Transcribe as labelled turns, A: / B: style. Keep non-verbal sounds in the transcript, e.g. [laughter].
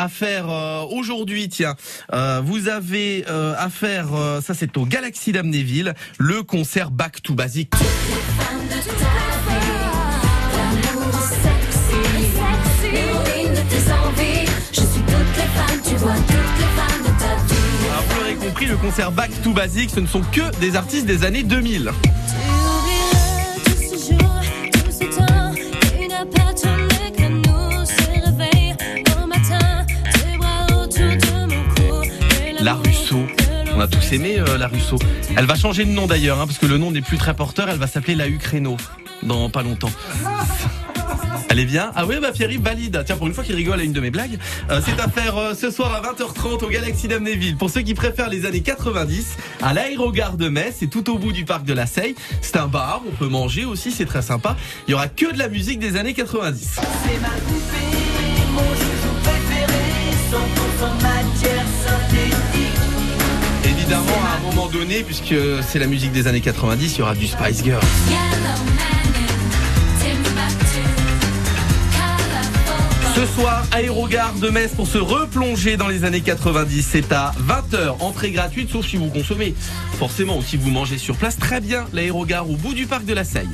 A: à faire euh, aujourd'hui, tiens, euh, vous avez euh, à faire, euh, ça c'est au Galaxy d'Amnéville, le concert Back to Basic. Alors vous l'aurez compris, le concert Back to Basic, ce ne sont que des artistes des années 2000. La Russo. On a tous aimé euh, la Russo. Elle va changer de nom d'ailleurs, hein, parce que le nom n'est plus très porteur. Elle va s'appeler la Ukraino dans pas longtemps. [laughs] Elle est bien? Ah oui, bah Pierre valide. Tiens, pour une fois qu'il rigole à une de mes blagues. Euh, c'est à faire euh, ce soir à 20h30 au Galaxy d'Amnéville. Pour ceux qui préfèrent les années 90, à l'aérogare de Metz, c'est tout au bout du parc de la Seille. C'est un bar, on peut manger aussi, c'est très sympa. Il y aura que de la musique des années 90.
B: C'est ma
A: puisque c'est la musique des années 90, il y aura du Spice Girl. Ce soir, aérogare de Metz pour se replonger dans les années 90. C'est à 20h, entrée gratuite, sauf si vous consommez. Forcément, ou si vous mangez sur place, très bien, l'aérogare au bout du parc de la Seille.